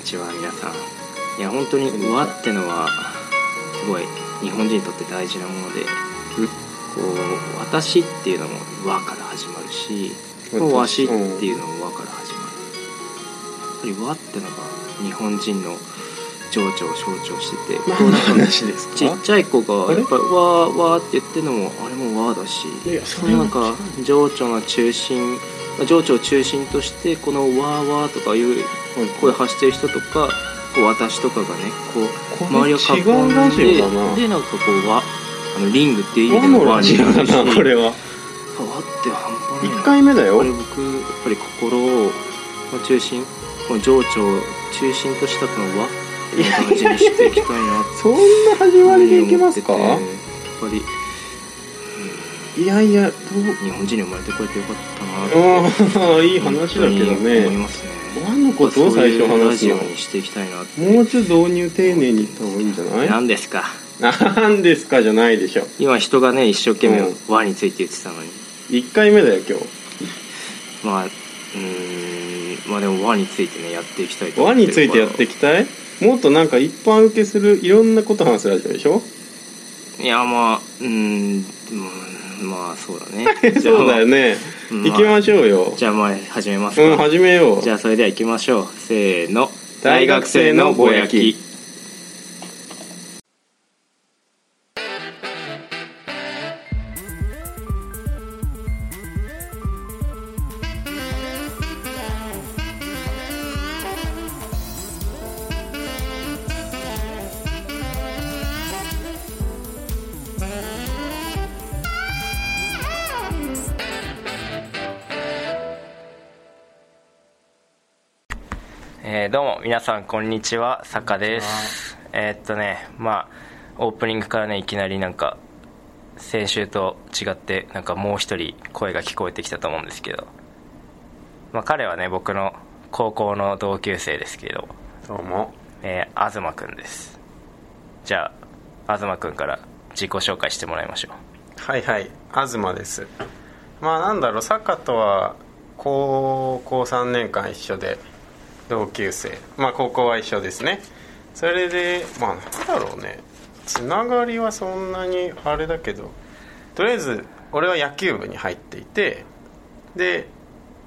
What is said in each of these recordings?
にちは皆さん。いや本当に和ってのはすごい日本人にとって大事なものでこう私っていうのも和から始まるしこうわしっていうのも和から始まる。やっぱり和ってのが日本人の情緒を象徴しててちっちゃい子がやっぱり「わーわー」って言ってるのもあれも和だしなんか情緒の中心まあ情緒を中心としてこの「わーわー」とかいう声発してる人とかこう私とかがねこう周りを囲んででなんかこう和あのリングっていう意味和での和のラジオだなこれは。和って半端ない。な1回目だよ。これ僕やっぱり心をまあ中心この情緒を中心としたこの和を大事にしていきたいなって。そんな始まりでいけますか？やっぱりいやいやど日本人に生まれてこれてよかったなうああいい話だけど本当に思いねますね和のことを最初話すのにしていきたいなもうちょっと導入丁寧に言った方がいいんじゃない？何ですか？なんですかじゃないでしょ。今人がね一生懸命うん和について言ってたのに。1回目だよ今まあうーんまあでも和についてねやっていきたい和についてやっていきたい？もっとなんか一般受けするいろんなこと話すラジオでしょ？いやまあうーんうんまあそうだね。そうだよね。うん行きましょうよ。じゃあまあ始めますか、うん始めよう。じゃあそれでは行きましょう。せーの。大学生のぼやきさんこんにちは。坂です。えーっとねまあオープニングからねいきなりなんか先週と違ってなんかもう一人声が聞こえてきたと思うんですけど。まあ彼はね僕の高校の同級生ですけど。どうも。えー、東くんです。じゃあ東くんから自己紹介してもらいましょう。はいはい。東です。まあなんだろう坂とは高校3年間一緒で同級生。まあ高校は一緒ですね。それでまあなんだろうね。つながりはそんなにあれだけどとりあえず俺は野球部に入っていてで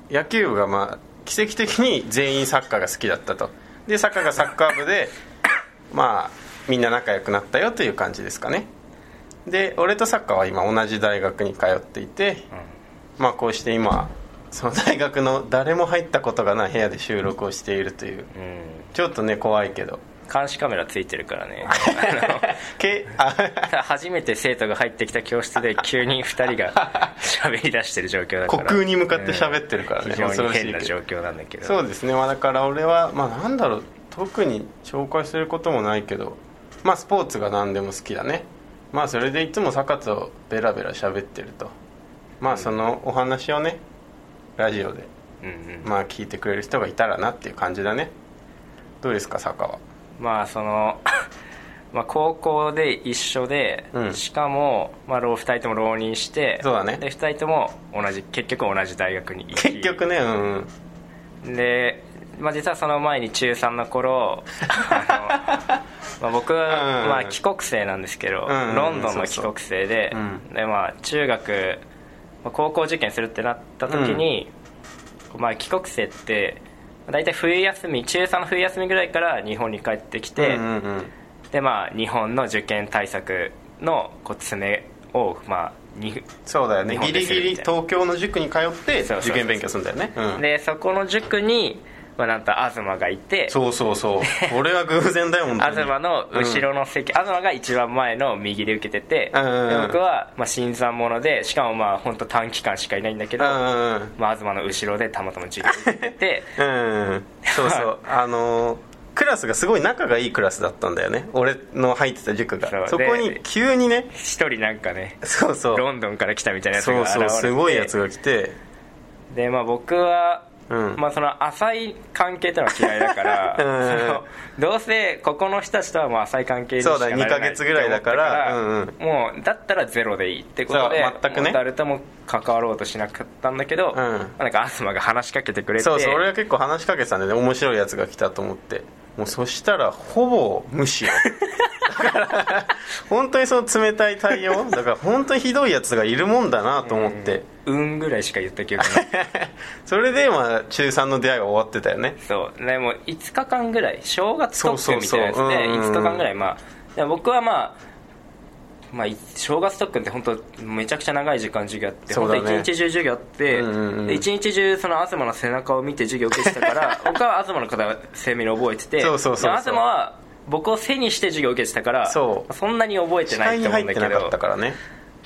野球部がまあ奇跡的に全員サッカーが好きだったと。でサッカーがサッカー部で まあみんな仲良くなったよという感じですかね。で俺とサッカーは今同じ大学に通っていて、まあこうして今その大学の誰も入ったことがない部屋で収録をしているという。うん。ちょっとね怖いけど。監視カメラついてるからね。あけ初めて生徒が入ってきた教室で急に2人が 喋り出してる状況だから。虚空に向かって喋ってるからね。非常に変な状況なんだけど。そうですね、まあ、だから俺はまあなんだろう。特に紹介することもないけど。まあスポーツが何でも好きだね。まあそれでいつも坂とベラベラ喋ってると。まあそのお話をねラジオで。うんうん。まあ聞いてくれる人がいたらなっていう感じだね。どうですか坂は？まあその まあ高校で一緒で、うん。しかも、まあ、2人とも浪人してそうだね。で2人とも同じ結局同じ大学に行き。結局ねうんうん。で、まあ、実はその前に中3の頃あの、まあ、僕は、うんまあ、帰国生なんですけど、ロンドンの帰国生でで、まあ、中学、まあ高校受験するってなった時に、まあ、帰国生って大体冬休み中3の冬休みぐらいから日本に帰ってきて、うんうんうん。でまあ日本の受験対策のこう詰めをまあにそうだよね。ギリギリ東京の塾に通って受験勉強するんだよね。うん。でそこの塾に、まあ、なんと東がいてそうそうそう。俺は偶然だよ本当に。東の後ろの席、東が一番前の右で受けてて、うんで僕は、まあ、新参者でしかもまあ本当短期間しかいないんだけど、うんうんまあ、東の後ろでたまたま授業受けてて。うんそうそう。あのークラスがすごい仲がいいクラスだったんだよね。俺の入ってた塾が。そう。そこにで急にね。一人なんかねそうそう。ロンドンから来たみたいなやつそうが現れて。そうすごいやつが来て。でまあ僕は、うんまあ、その浅い関係ってのは嫌いだから、どうせここの人たちとはもう浅い関係にしかそうだなれない2ヶ月ぐらいだから。もうだったらゼロでいいってことでそう全くね。誰とも関わろうとしなかったんだけど、ん。まあなんか東が話しかけてくれて。そうそう俺は結構話しかけてたんでね。面白いやつが来たと思ってもうそしたらほぼ無視よ。だから本当にその冷たい対応？だから本当にひどいやつがいるもんだなと思って、うんぐらいしか言った記憶ない。それでまあ中3の出会いは終わってたよね。そう。でも5日間ぐらい正月特訓みたいなやつでそうそうそう。うんうんうん。5日間ぐらいまあ。で僕はまあまあ、い正月特訓って本当めちゃくちゃ長い時間授業あって、ね。本当一日中授業あって、うんうんうんで一日中その東の背中を見て授業を受けてたから 僕は東の方鮮明に覚えててそうそうそうそう。で東は僕を背にして授業を受けてたからそう。んなに覚えてないと思うんだけど。ったからね。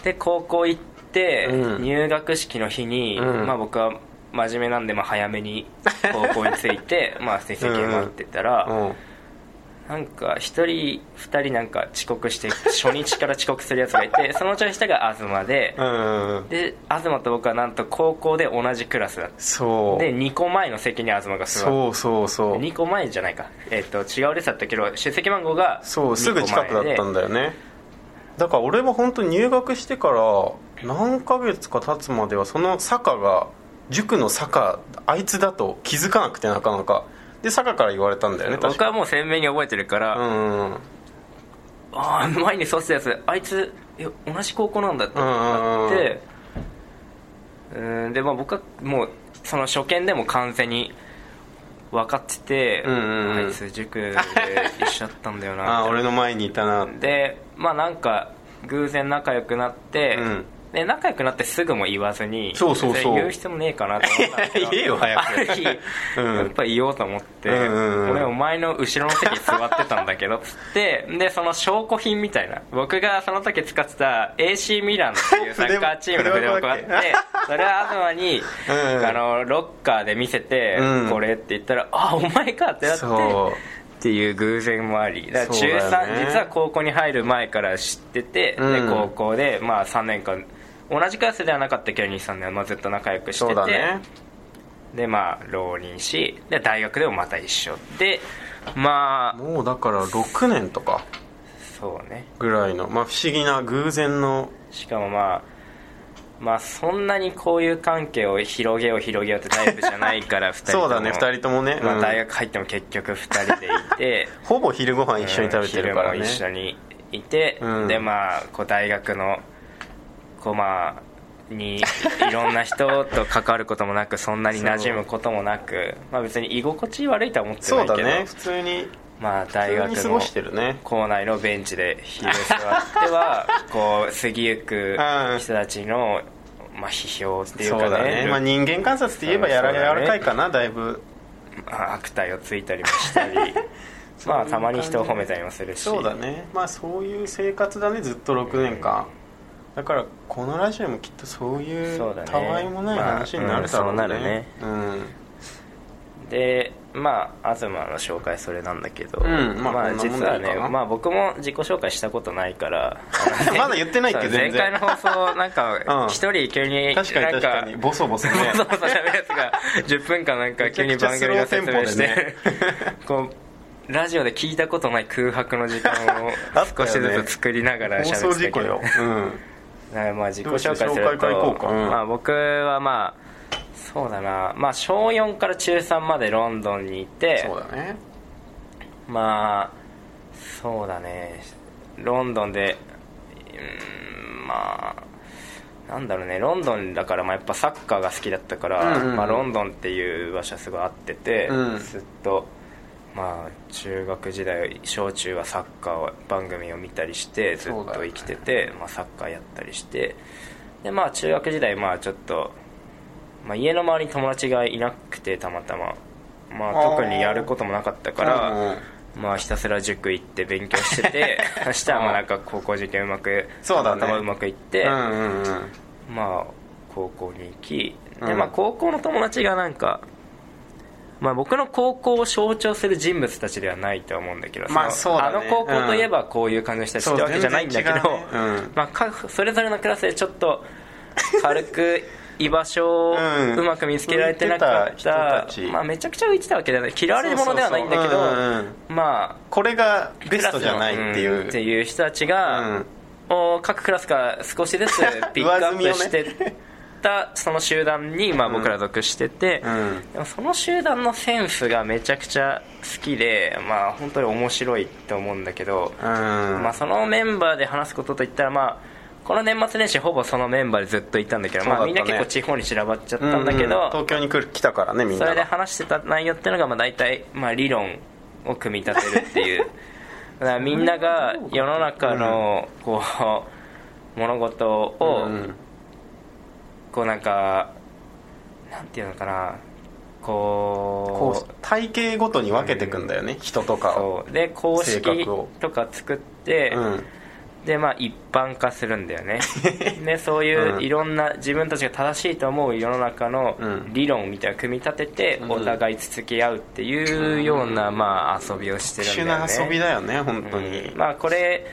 で高校行って、うん。入学式の日に、うん。まあ、僕は真面目なんで、まあ、早めに高校に着いて まあ成績を待ってたら、うんなんか1人2人なんか遅刻して初日から遅刻するやつがいて そのうちの下が東で、うんで東と僕はなんと高校で同じクラスだった。そう。で2個前の席に東が座ってそうそうそう。2個前じゃないか、えっと違う列だったけど出席番号がそうすぐ近くだったんだだよね。だから俺は本当入学してから何ヶ月か経つまではその坂が塾の坂あいつだと気づかなくてなかなかで坂から言われたんだよね僕はもう鮮明に覚えてるから、うんああ前に座ってたやつあいつえ同じ高校なんだってなってうんでまあ僕はもうその初見でも完全に分かってて、うんうんうん。あいつ塾で一緒だったんだよな ああ俺の前にいたなでまあなんか偶然仲良くなって、うんで仲良くなってすぐも言わずにそうそうそう。言う必要もねえかなと思ったんだけど 言えよ早く。ある日、うん。やっぱ言おうと思って、うんうんうん。俺お前の後ろの席に座ってたんだけどつってでその証拠品みたいな。僕がその時使ってた AC ミランっていうサッカー チームの筆箱があってそれは東に、うん。あのロッカーで見せて、うん。これって言ったらあお前かってなってっていう偶然もあり。だから中そうだよ3、ね実は高校に入る前から知ってて、うん。で高校でまあ3年間同じクラスではなかったけど23年はまあずっと仲良くしてそうて、だね。でまあ浪人しで大学でもまた一緒でまあもうだから6年とかそうね。ぐらいのまあ不思議な偶然のしかもまあまあそんなにこういう関係を広げよう広げようってタイプじゃないから 2人とも。そうだね2人ともね、まあ、うん。大学入っても結局2人でいて。ほぼ昼ご飯一緒に食べてるからね。昼も一緒にいて、うん。でまあこう大学のこうまあにいろんな人と関わることもなくそんなに馴染むこともなく、まあ、別に居心地悪いとは思ってないけど、そうだね。普通にまあ大学の校内のベンチで昼座っては こう過ぎゆく人たちの、まあ、批評っていうかそうだね。ねまあ、人間観察って言えばやら柔らかいかなだいぶ。まあ悪態をついたりもしたり。まあたまに人を褒めたりもするし。そうだね。まあそういう生活だねずっと6年間、だからこのラジオもきっとそういうたわいもない話になるだろうね,、まあうんそうなるね。うん。でまあ東の紹介それなんだけど、うん。まあこんなもん実はねまあ僕も自己紹介したことないから まだ言ってないっけそう全然。前回の放送なんかうん。一人急に確かに確かに。ボソボソね。ボソボソ喋るやつが10分間なんか急に番組の説明して、めちゃくちゃスローテンこうラジオで聞いたことない空白の時間を 少しずつ作りながら放喋送事故よ、ってたけど。うん、だからまあ自己紹介すると。まあ、僕はまあそうだな、まあ、小4から中3までロンドンにいて。そうだね。まあそうだね。ロンドンでうんまあなんだろうね。ロンドンだからまあやっぱサッカーが好きだったから、うんうんうん。まあ、ロンドンっていう場所はすごい合ってて、うん。ずっとまあ中学時代小中はサッカー番組を見たりしてずっと生きてて、まあ、サッカーやったりしてでまあ中学時代まあちょっと、まあ、家の周りに友達がいなくてたまたま。まあ特にやることもなかったから、うんまあひたすら塾行って勉強してて そしたらまあなんか高校受験うまくそうだね。頭うまくいって、うんうんうん。まあ高校に行きでうん。まあ高校の友達がなんかまあ僕の高校を象徴する人物たちではないとは思うんだけどまあそうだね。あの高校といえばこういう感じの人たちってわけじゃないんだけど、ねうんまあかそれぞれのクラスでちょっと軽く居場所をうんうまく見つけられてなかってたた人たちまあめちゃくちゃ浮いてたわけではない嫌われるものではないん。だけどまあこれがベストじゃないっていう、ん。っていう人たちが、うん。を各クラスから少しずつピックアップしてっったその集団にまあ僕ら属してて、うん。でもその集団のセンスがめちゃくちゃ好きでまあ本当に面白いって思うんだけど、うん。まあ、そのメンバーで話すことといったらまあこの年末年始ほぼそのメンバーでずっといたんだけど、まあ、みんな結構地方に散らばっちゃったんだけど、うん。うん東京に来る来たからねみんなそれで話してた内容っていうのがまあ大体まあ理論を組み立てるっていう。だからみんなが世の中のこう物事をうんこうなんかなんていうのかな。ここう体型ごとに分けていくんだよね、人とうかを。で公性式とか作って、うん。でまあ一般化するんだよね。でそういううん。いろんな自分たちが正しいと思う世の中のうん。理論みたいな組み立ててうん。お互いつつき合うっていうようなまあ遊びをして特殊るんだよね。な遊びだよね本当に、うん。まあこれ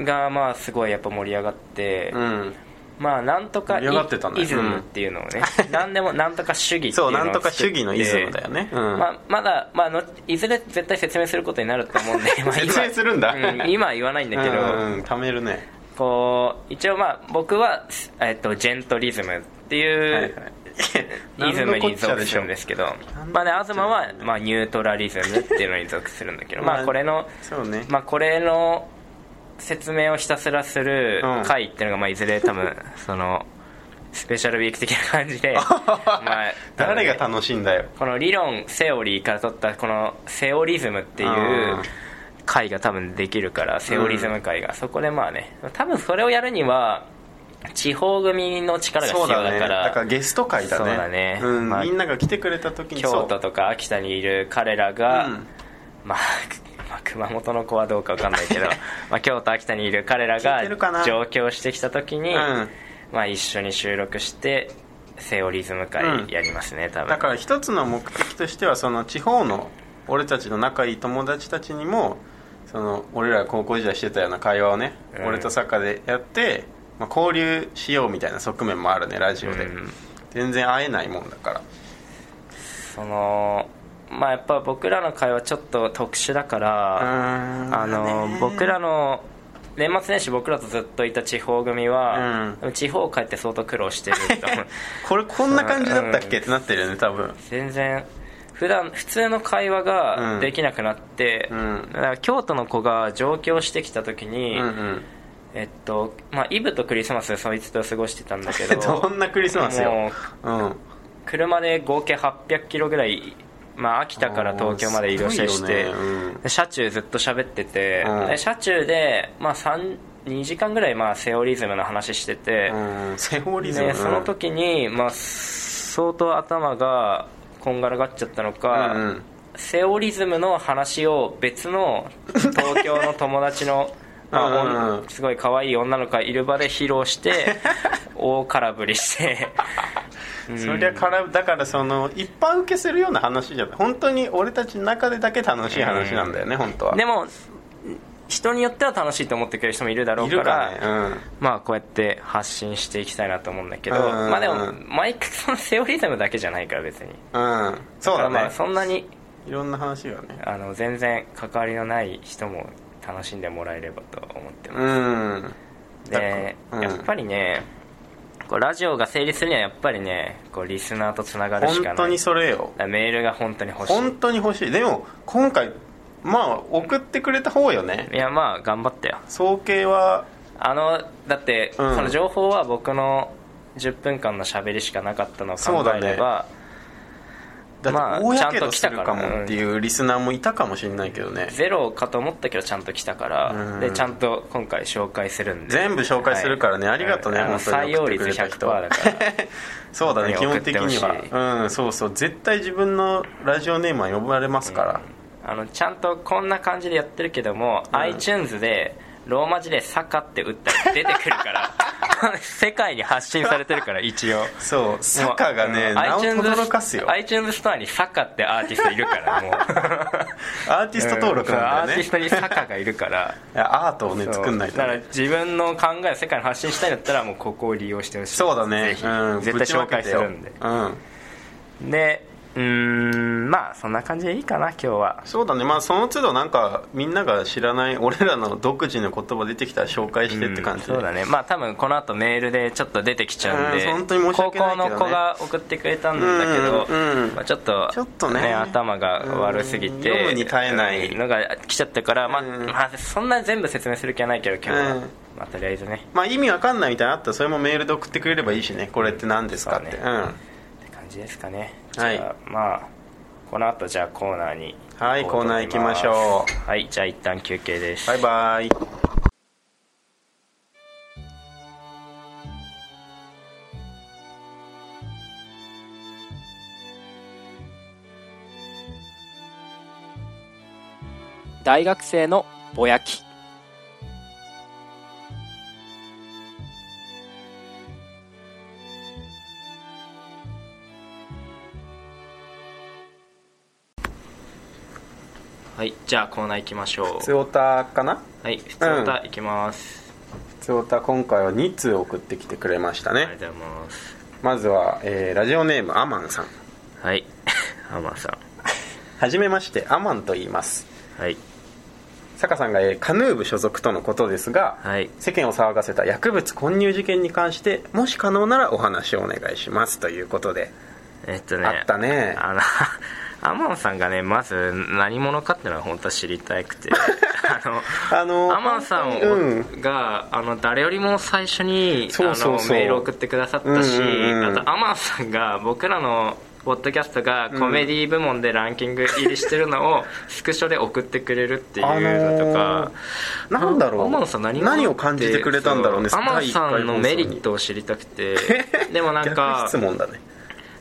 がまあすごいやっぱ盛り上がって、うんまあなんとかね。イズムっていうのをね、何でもなんとか主義っていうのをそうなんとか主義のイズムだよね、うん。まあ、まだ、まあの、いずれ絶対説明することになると思うんで、まあ、今説明するんだ。うん今は言わないんだけど、うんうん、貯めるね。こう一応まあ僕は、えっと、ジェントリズムっていう、はいはい。リズムに属するんですけど。まあね東は、まあ、ニュートラリズムっていうのに属するんだけど。まあまあこれのね、まあこれの説明をひたすらするうん。回っていうのがまあいずれ多分 そのスペシャルウィーク的な感じで まあ誰が楽しいんだよ。この理論セオリーから取ったこのセオリズムっていう回が多分できるからセオリズム回が、そこでまあね多分それをやるには地方組の力が必要だからだからゲスト会だね。そうだね。うん。まあみんなが来てくれた時に京都とか秋田にいる彼らが、うん。まあまあ熊本の子はどうか分かんないけど まあ京都秋田にいる彼らが上京してきた時に、うん。まあ、一緒に収録してセオリズム会やりますね、多分。だから一つの目的としてはその地方の俺たちの仲いい友達たちにもその俺らが高校時代してたような会話をね、うん。俺とサッカーでやって、まあ、交流しようみたいな側面もあるねラジオで、うん。全然会えないもんだから。そのまあやっぱ僕らの会はちょっと特殊だから、あの僕らの年末年始僕らとずっといた地方組は、地方帰って相当苦労してる これこんな感じだったっけってなってるよね多分。全然。普段普通の会話ができなくなって、うん。だから京都の子が上京してきた時に、うんうん。えっとまあ、イブとクリスマスそいつと過ごしてたんだけど どんなクリスマスよ。もううん。車で合計800キロぐらい、まあ、秋田から東京まで移動したりして、ね。うん。で車中ずっと喋ってて、うん。で車中で、まあ、3 2時間ぐらい、まあ、セオリズムの話してて、うん。セオリズム？でその時に、まあ、相当頭がこんがらがっちゃったのか、うんうん。セオリズムの話を別の東京の友達の、まあすごい可愛い女の子がいる場で披露して 大空振りして。そりゃからだからその一般受けするような話じゃない。本当に俺たちの中でだけ楽しい話なんだよね、本当は。でも人によっては楽しいと思ってくれる人もいるだろうからかねまあこうやって発信していきたいなと思うんだけど、うん。まあでもマイクそのセオリズムだけじゃないから別に。うん、うん、そうだからまあねそんなにいろんな話がね。あの全然関わりのない人も楽しんでもらえればと思ってます、うん。で、うん。やっぱりねこうラジオが成立するにはやっぱりねこうリスナーとつながるしかない。本当にそれよ。メールが本当に欲しい。本当に欲しい。でも今回まあ送ってくれた方よね。いやまあ頑張ったよ。総計はあのだって、うん。その情報は僕の10分間の喋りしかなかったのを考えれば、だまあって大やけちゃんと来たから。どするかもっていうリスナーもいたかもしれないけどねゼロかと思ったけどちゃんと来たから、うん。でちゃんと今回紹介するんで。全部紹介するからね。はい。ありがとうね。あの本当に採用率送ってくれた人。100%だから。そうだね基送本的には。うんそうそう。絶対自分のラジオネームは呼ばれますから、あのちゃんとこんな感じでやってるけども、うん。iTunes でローマ字で「坂」って打ったら出てくるから 世界に発信されてるから一応。そう坂がねもう名を iTunes 轟かすよ。iTunes ストアに坂ってアーティストいるからもう。アーティスト登録なんだよね。アーティストに坂がいるから。いやアートをね作んないとだからね自分の考えを世界に発信したいんだったらもうここを利用してほしい。そうだね。うん。絶対紹介するんで。ぶちまけてよ。でうーんまあそんな感じでいいかな今日は。そうだね。まあその都度なんかみんなが知らない 俺らの独自の言葉出てきたら紹介してって感じで、うんそうだね。まあ多分この後メールでちょっと出てきちゃうんで、うん本当に申し訳ないね。高校の子が送ってくれたんだけど、うんうんまあ、ちょっとちょっとね。頭が悪すぎて、うん読むに耐えない。のが来ちゃったから、まあうん。まあ、そんな全部説明する気はないけど今日は、うん。まあ、とりあえずね。まあ意味わかんないみたいなのあったらそれもメールで送ってくれればいいしね。これって何ですかって。そううんじですかね。はい。じゃあまあこの後じゃあコーナーにはいコーナー行きましょう。はいじゃあ一旦休憩です。バイバイ。大学生のぼやきはいじゃあコーナー行きましょう。つおたかな？はい普通歌行きます、つおた今回は2通送ってきてくれましたね。ありがとうございます。まずは、えーラジオネームアマンさん。はい アマンさはじめましてアマンと言います。んはい。坂さんが、えーカヌー部所属とのことですが、はい。世間を騒がせた薬物混入事件に関してもし可能ならお話をお願いします。ということで、えっとねあったね。あのアマンさんがねまず何者かっていうのは本当は知りたくて。あのあのアマンさんうん。があの誰よりも最初にメールを送ってくださったし、うんうんうん。あとアマンさんが僕らのポッドキャストがコメディ部門でランキング入りしてるのを スクショで送ってくれるっていうのとか、なんだろう。アマンさん何何を感じてくれたんだろうね。そう。アマンさんのメリットトを知りたくて。でもなん逆か質問だね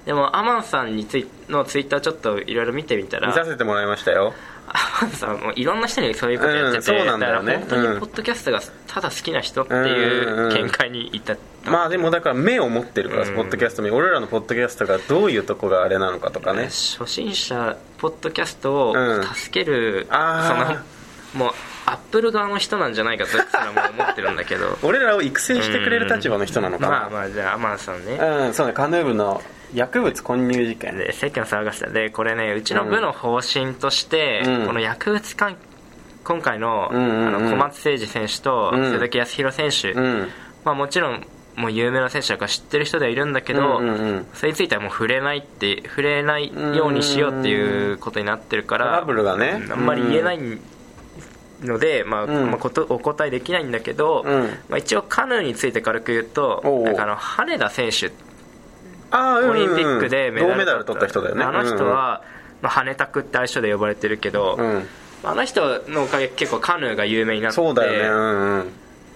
でもアマンさんについのツイッターちょっといろいろ見てみたら見させてもらいましたよ。アマンさんもいろんな人にそういうことやってて、うんだから本当にポッドキャストがただ好きな人っていう見解に至った、まあでもだから目を持ってるから、うん。ポッドキャストに俺らのポッドキャストがどういうとこがあれなのかとかね。初心者ポッドキャストをうん。助ける、あそのもうアップル側の人なんじゃないかとすらも思ってるんだけど。俺らを育成してくれる立場の人なのかな、まあまあじゃあアマンさんね、うんそうねカヌー部の薬物混入事件。で世間を騒がせた。でこれねうちの部の方針として、うん。この薬物関今回の,、うんうんうん。あの小松誠司選手とうん。鈴木康弘選手、うん。まあ、もちろんもう有名な選手だから知ってる人ではいるんだけど、うんうんうん。それについてはもう触れないって触れないようにしようっていうことになってるからトラブルがね。うんあんまり言えないので、まあうん。まあ、ことお答えできないんだけど、うん。まあ、一応カヌーについて軽く言うとなんかあの羽根田選手ああうんうんオリンピックでメダル銅メダル取った人だよね。あの人は、まあ、羽タクって愛称で呼ばれてるけど、うん、うんあの人のおかげで結構カヌーが有名になってそうだよね。うんうん。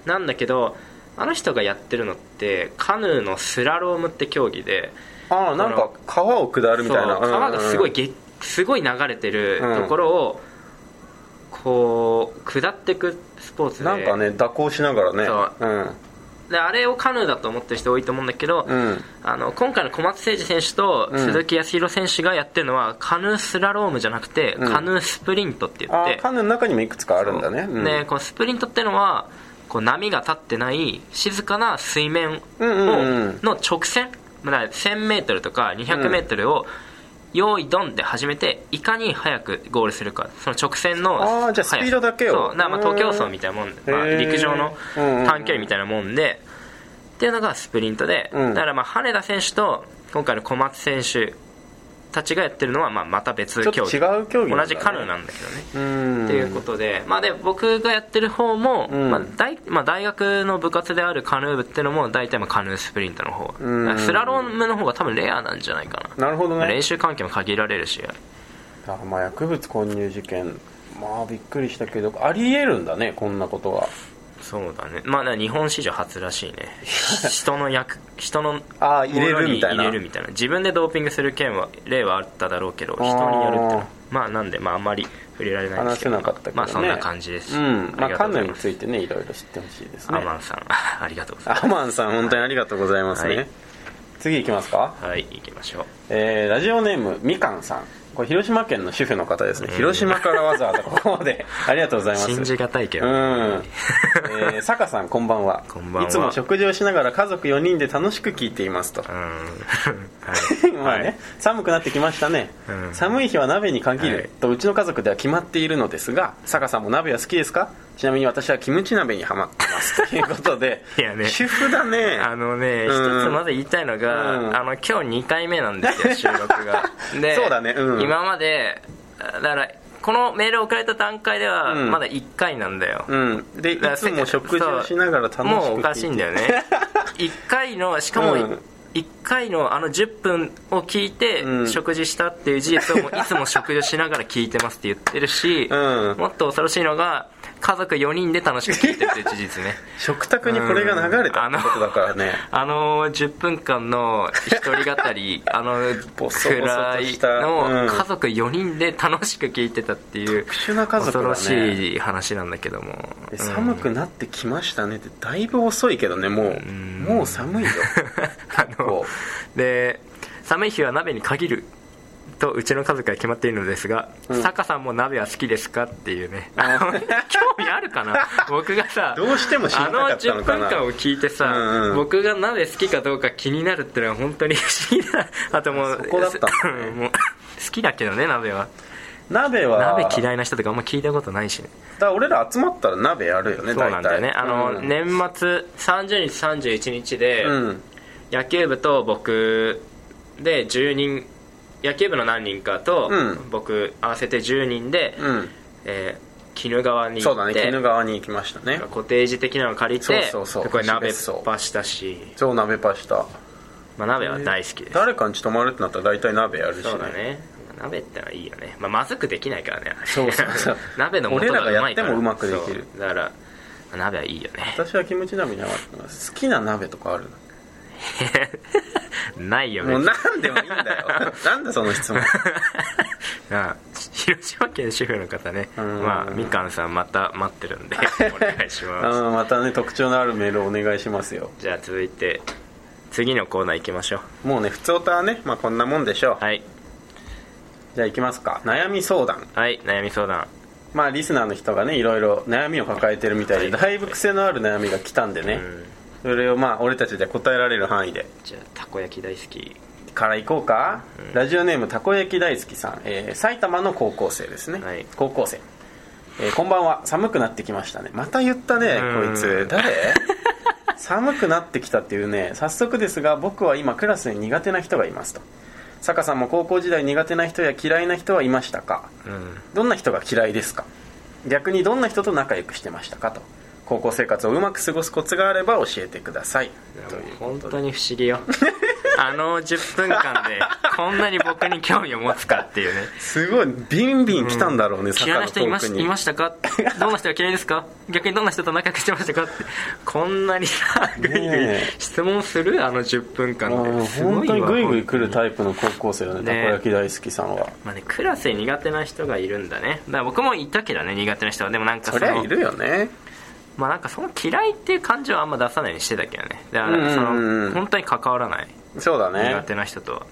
なんだけどあの人がやってるのってカヌーのスラロームって競技でああなんか川を下るみたいな。川がすごいうんげすごい流れてるところを、こう下っていくスポーツでなんかね蛇行しながらね。そう。うんであれをカヌーだと思ってる人多いと思うんだけど、うん。あの今回の小松誠司選手とうん。鈴木康弘選手がやってるのは、カヌースラロームじゃなくて、うん。カヌースプリントって言ってカヌーの中にもいくつかあるんだね。う。ん。でこのスプリントっていうのはこう波が立ってない静かな水面を、うんうんうん。の直線まあ 1000m とか 200m を用意ドンで始めていかに早くゴールするか。その直線のあーじゃあスピードだけを。まあ東京走みたいなもん、まあ、陸上の短距離みたいなもんでっていうのがスプリントで、うん。だからまあ羽田選手と今回の小松選手たちがやってるのはまあまた別競技。違う競技ね。同じカヌーなんだけどね。うん。っていうことで,、まあ、で僕がやってる方も、うん。まあ大まあ、大学の部活であるカヌー部っていうのも大体まあカヌースプリントの方、スラロームの方が多分レアなんじゃないかな、なるほどね。練習環境も限られるし。あまあ薬物混入事件。まあびっくりしたけどありえるんだねこんなことはそうだね。まあね日本史上初らしいね。人の役人のああ入れるみたいな。入れるみたいな。自分でドーピングする件は例はあっただろうけど人によるっての。はまあなんでまああんまり触れられないんですけど。話せなかったけどね。まあそんな感じです、うん。まあカヌーについてねいろいろ知ってほしいですね。アマンさんありがとうございます。アマンさん本当にありがとうございますね、はい。次行きますか。はい。行きましょう。えーラジオネームみかんさんこれ広島県の主婦の方ですね、広島からわざわざここまで。ありがとうございます。信じがたいけど、うん、えー、坂さんこんばんは。こんばんは。いつも食事をしながら家族4人で楽しく聞いていますと。うん。はい。まあね、はい寒くなってきましたね、うん。寒い日は鍋に限る、はい。とうちの家族では決まっているのですが坂さんも鍋は好きですか？ちなみに私はキムチ鍋にハマってますということで いやね。主婦だね。あのね、うん。一つまず言いたいのが、うん。あの今日2回目なんですよ収録が。でそうだね。うん。今までだからこのメールを送られた段階ではうん。まだ1回なんだよ、うん。でいつも食事をしながら楽しくもうおかしいんだよね。1回のしかもうん。1回のあの10分を聞いてうん。食事したっていう事実をいつも食事をしながら聞いてますって言ってるし、うん。もっと恐ろしいのが家族4人で楽しく聞いてるっていう事実ね。食卓にこれが流れたってことだからね。あの 10分間の一人語り あのボソボソ暗いの家族4人で楽しく聞いてたっていう特殊な家族だね。恐ろしい話なんだけども。で寒くなってきましたねってだいぶ遅いけどねもう。もう寒いよ。あのこで寒い日は鍋に限るとうちの家族は決まっているのですが、うん。坂さんも鍋は好きですかっていうね。興味あるかな？僕がさどうしても知りたあのかったの10かな。分間を聞いてさ、うんうん。僕が鍋好きかどうか気になるってのは本当に不思議だあともうそこだった もう好きだけどね鍋は。鍋は。鍋嫌いな人とかあんま聞いたことないしね。だから俺ら集まったら鍋やるよねそうなんだよね。あの、うん。年末30日31日で、うん。野球部と僕で10人野球部の何人かとうん。僕合わせて10人で、うん。えー鬼怒川にそうだね鬼怒川に行きましたね。コテージ的なのを借りてそうそうそう。でこれ鍋っ別荘ぱしたし、そう鍋パしたまあ、鍋は大好きです、誰かに泊まるってなったら大体鍋やるしね。そうだね。鍋ってのはいいよね、まあ、まずくできないからね。そうそうそう。鍋の素がうまいから。俺らがやってもうまくできる。だからまあ鍋はいいよね。私はキムチ鍋にハマってます。好きな鍋とかある ないよねもう何でもいいんだよ。なんだその質問。ああ広島県主婦の方ね。うん。まあみかんさんまた待ってるんでお願いします。うんまたね特徴のあるメールをお願いしますよ。じゃあ続いて次のコーナー行きましょう。もうね普通歌はねまあこんなもんでしょう。はい。じゃあ行きますか。悩み相談。はい悩み相談。まあリスナーの人がねいろいろ悩みを抱えてるみたいではい。だいぶ癖のある悩みが来たんでね。うんそれをまあ俺たちで答えられる範囲で。じゃあたこ焼き大好き。から行こうか、ラジオネームたこ焼き大好きさん、えー埼玉の高校生ですね、はい。高校生、えーこんばんは。寒くなってきましたね。また言ったねうん。こいつ。誰？寒くなってきたっていうね。早速ですが僕は今クラスに苦手な人がいますと。坂さんも高校時代苦手な人や嫌いな人はいましたか？うん。どんな人が嫌いですか？逆にどんな人と仲良くしてましたか？と高校生活をうまく過ごすコツがあれば教えてください。とい本当に不思議よ。あの10分間でこんなに僕に興味を持つかっていうね。すごいビンビン来たんだろうね、坂嫌いなの人いまいましたか？どんな人が嫌いですか？逆にどんな人と仲良くしてましたかって。こんなにさグイグイ質問する？あの10分間うんですごいわ。本当にグイグイ来る本タイプの高校生だねね。たこ焼き大好きさんは。まあね、クラスで苦手な人がいるんだね。だから僕もいたけどね苦手な人は。でもなんかそのそりゃいるよねまあなんかその嫌いっていう感情はあんま出さないようにしてたけどね。だからそうんうんうん。の本当に関わらない。そうだ苦ね手な人とは。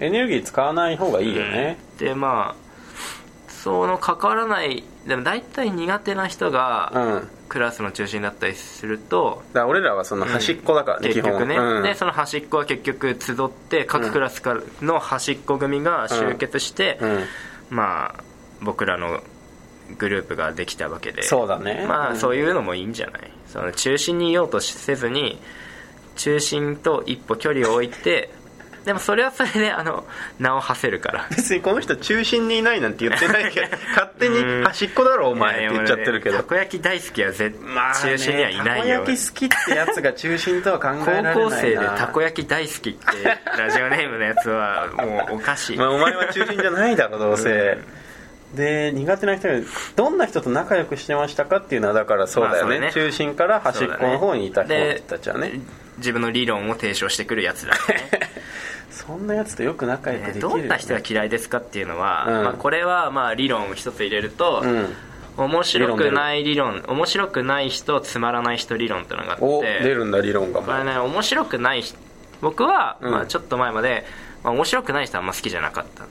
エネルギー使わない方がいいよね、でまあその関わらないでも大体苦手な人うん、がクラスの中心だったりすると、ら俺らはその端っこだからね、基本結局ね、うん。でその端っこは結局集って各クラスからの端っこ組が集結して、うん。まあ僕らのグループができたわけで。そうだね。まあそういうのもいいんじゃない？その中心にいようとせずに中心と一歩距離を置いて でもそれはそれであの名を馳せるから。別にこの人中心にいないなんて言ってないけど 勝手に端っこだろお前って言っちゃってるけど。ねたこ焼き大好きは絶まあね中心にはいないよ、たこ焼き好きってやつが中心とは考えられないな。高校生でたこ焼き大好きってラジオネームのやつはもうおかしい、まあ、お前は中心じゃないだろどうせ、で苦手な人がどんな人と仲良くしてましたかっていうのはだからそうだよね,、まあね。中心から端っこの方にいた人でたちはね。自分の理論を提唱してくるやつだね。そんなやつとよく仲良くできるどんな人が嫌いですかっていうのは、うん。まあ、これはまあ理論を一つ入れると、うん。面白くない理論面白くない人つまらない人理論っていうのがあおって出るんだ理論が。これね面白くない人僕は、うん。まあ、ちょっと前まで、まあ、面白くない人はあんま好きじゃなかった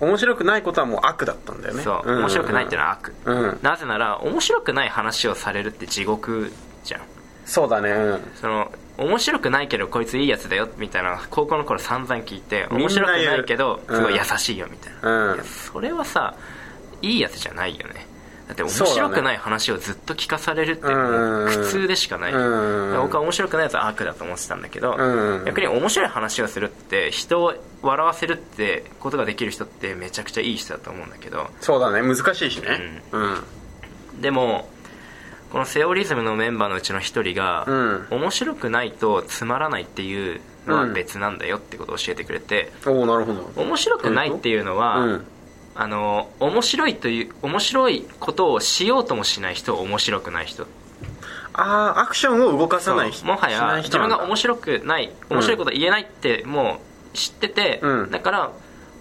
面白くないことはもう悪だったんだよね。そう、んん。ん面白くないっていうのは悪、うん。なぜなら面白くない話をされるって地獄じゃん。そうだね。うん。その面白くないけどこいついいやつだよみたいな高校の頃散々聞いて面白くないけどうんすごい優しいよみたいな、うん。いやそれはさいいやつじゃないよねだって面白くない話をずっと聞かされるって苦痛でしかない、うん。僕は面白くないやつは悪だと思ってたんだけど、うん。逆に面白い話をするって人を笑わせるってことができる人ってめちゃくちゃいい人だと思うんだけどそうだね。難しいしね。うん。でもこのセオリズムのメンバーのうちの一人が、うん。面白くないとつまらないっていうのは別なんだよってことを教えてくれて、おおなるほど。面白くないっていうのは、うんあの面白いという面白いことをしようともしない人面白くない人。ああアクションを動かさないそうもはや自分が面白くない面白いこと言えないってもう知ってて、うん。だから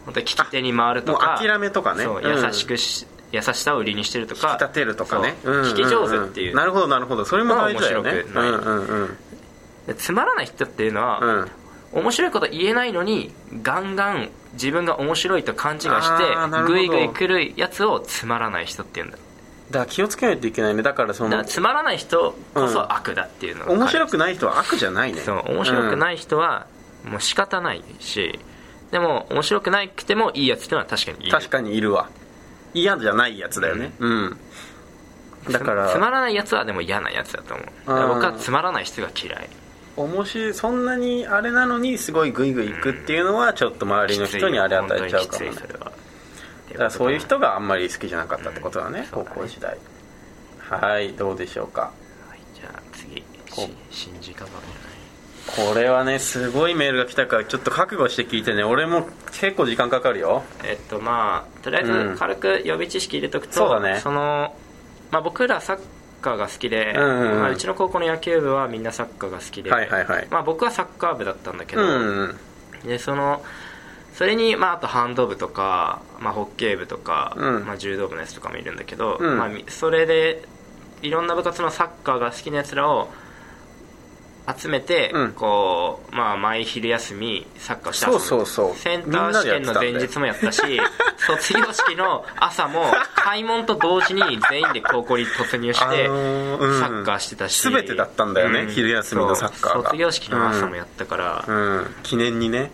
本当に聞き手に回るともかう諦めとかね。そううん優しくし、優しさを売りにしてるとか引き立てるとかね。そううん。聞き上手っていうなるほどなるほど。それも大事だよね。面白くない。うんうんうん。でつまらない人っていうのは、うん面白いこと言えないのにガンガン自分が面白いと勘違いしてグイグイ来るやつをつまらない人っていうんだ。だから気をつけないといけないね。だからそのつまらない人こうんそ悪だっていうのが面白くない人は悪じゃないね。そう面白くない人はもう仕方ないしでも面白くなくてもいいやつっていうのは確かにいる。確かにいるわ。嫌じゃないやつだよね。うん。だからつまらないやつはでも嫌なやつだと思う。僕はつまらない人が嫌い面白いそんなにあれなのにすごいグイグイいくっていうのはちょっと周りの人にあれ与えちゃうかもね。だからそういう人があんまり好きじゃなかったってことだね、高校時代。はい。どうでしょうか。はい。じゃあ次信じかばこれ。はねすごいメールが来たからちょっと覚悟して聞いてね。俺も結構時間かかるよ。えっとまあとりあえうんず軽く予備知識入れとくと、そうだね。の、まあ、僕らサッカーが好きで、うんうんうん。まあ、うちの高校の野球部はみんなサッカーが好きで、はいはいはい。まあ、僕はサッカー部だったんだけうど、んでそのそれに、まあ、あとハンド部とか、まあ、ホッケー部とか、うん。まあ、柔道部のやつとかもいるんだけど、うん。まあみ、それでいろんな部活のサッカーが好きなやつらを集めて、うん。こうまあ、毎昼休みサッカーをして遊ぶ。そうそうそう。センター試験の前日もやったし卒業式の朝も開門と同時に全員で高校に突入して、あのーうん。サッカーしてたし。全てだったんだよね昼休みのサッカー卒業式の朝もやったから、うん。記念にね。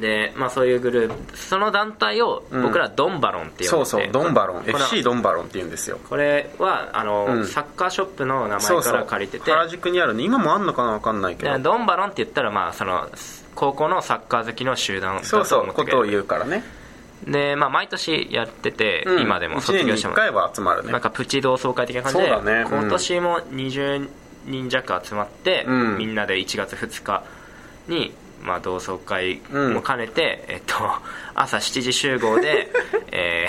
で、まあ、そういうグループその団体をうん。僕らドンバロンって呼んでて、そうそうドンバロン。FC ドンバロンって言うんですよ。これはあの、うん。サッカーショップの名前から借りてて。原宿にあるね。今もあんのかな分かんないけど。でドンバロンって言ったらまあその高校のサッカー好きの集団だとそうそうことを言うからねで、まあ、毎年やってて、うん。今でも11卒業しても回は集まるね。なんかプチ同窓会的な感じで、そうだね。うん。今年も20人弱集まって、うん。みんなで1月2日に、まあ、同窓会も兼ねて、えっと、朝7時集合で、え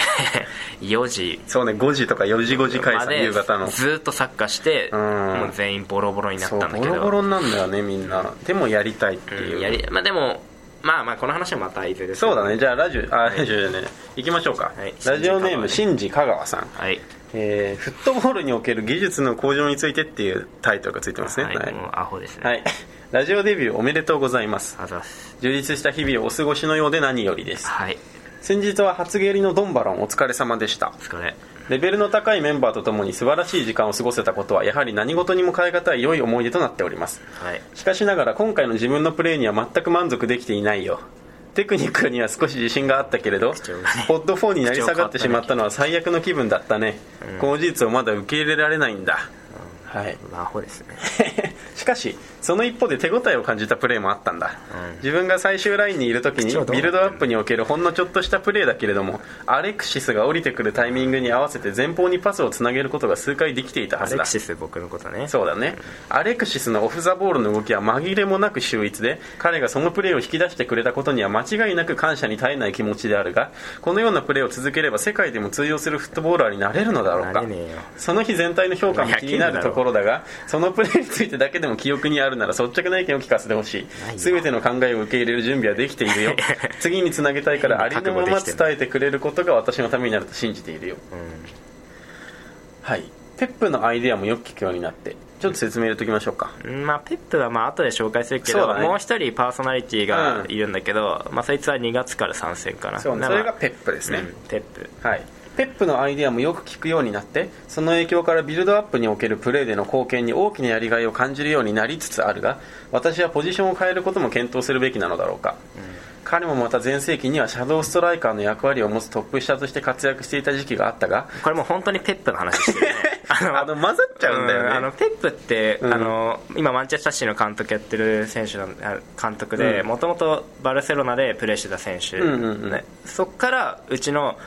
ー 4時。そうね5時とか4時5時解散夕方の。ずーっとサッカーして、うん。もう全員ボロボロになったんだけど。ボロボロになんだよねみんな。でもやりたいっていう、うんやりまあ、でもまあまあこの話はまたいずれですそうだね。じゃあラジオあ ラジオじゃない行きましょうか、はい。ラジオネーム新次香川さん。はい、えーフットボールにおける技術の向上についてっていうタイトルがついてますね。はい。もうアホですね、はい。ラジオデビューおめでとうございます。あざっす。充実した日々をお過ごしのようで何よりです。はい。先日は初蹴りのドンバロンお疲れ様でした。お疲れレベルの高いメンバーとともに素晴らしい時間を過ごせたことはやはり何事にも変え難い良い思い出となっております。はい。しかしながら今回の自分のプレーには全く満足できていないよ。テクニックには少し自信があったけれど、ポッド4になり下がってしまったのは最悪の気分だったね、この事実をまだ受け入れられないんだ、はい。まあアホですね。しかしその一方で手応えを感じたプレーもあったんだ、うん。自分が最終ラインにいる時にビルドアップにおけるほんのちょっとしたプレーだけれどもアレクシスが降りてくるタイミングに合わせて前方にパスをつなげることが数回できていたはずだ。アレクシス僕のことね。そうだね。アレクシスのオフ・ザ・ボールの動きは紛れもなく秀逸で彼がそのプレーを引き出してくれたことには間違いなく感謝に絶えない気持ちであるがこのようなプレーを続ければ世界でも通用するフットボーラーになれるのだろうか。その日全体の評価も気になるところだがそのプレーについてだけでも記憶にあるなら率直な意見を聞かせてほしい。全ての考えを受け入れる準備はできているよ。次につなげたいからありのまま伝えてくれることが私のためになると信じているよ。はい。ペップのアイデアもよく聞くようになってちょっと説明入れときましょうか。うんまあペップはまあ後で紹介するけど、ね。もう一人パーソナリティがいるんだけど、まあそいつは2月から参戦かな。そうね。それがペップですね、うんペップ。はいペップのアイデアもよく聞くようになってその影響からビルドアップにおけるプレーでの貢献に大きなやりがいを感じるようになりつつあるが私はポジションを変えることも検討するべきなのだろうか、彼もまた全盛期にはシャドウストライカーの役割を持つトップ下として活躍していた時期があったがこれもう本当にペップの話してるね。あの混ざっちゃうんだよね、あのペップって、うん。あの今マンチェスターシの監督やってる選手なんあ監督でうん。もともとバルセロナでプレーしてた選手、うんうんうん。ね、そっからうちの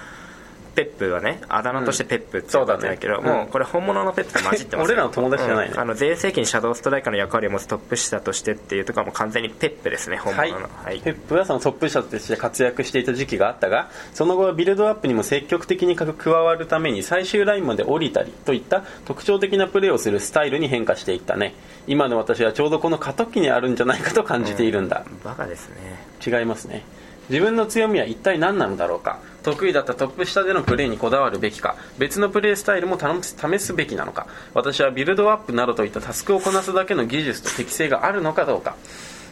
ペップはねあだ名としてペップって呼ばれてるけど、そうだね。もうこれ本物のペップと混じってますよ俺らの友達じゃないね。うん。あの全盛期にシャドウストライカーの役割を持つトップ下としてっていうところはもう完全にペップですね本はい物の、はい。ペップはそのトップ下として活躍していた時期があったがその後はビルドアップにも積極的に加わるために最終ラインまで降りたりといった特徴的なプレーをするスタイルに変化していったね。今の私はちょうどこの過渡期にあるんじゃないかと感じているんだ、バカですね。違いますね。自分の強みは一体何なのだろうか得意だったトップ下でのプレーにこだわるべきか。別のプレースタイルも試すべきなのか。私はビルドアップなどといったタスクをこなすだけの技術と適性があるのかどうか。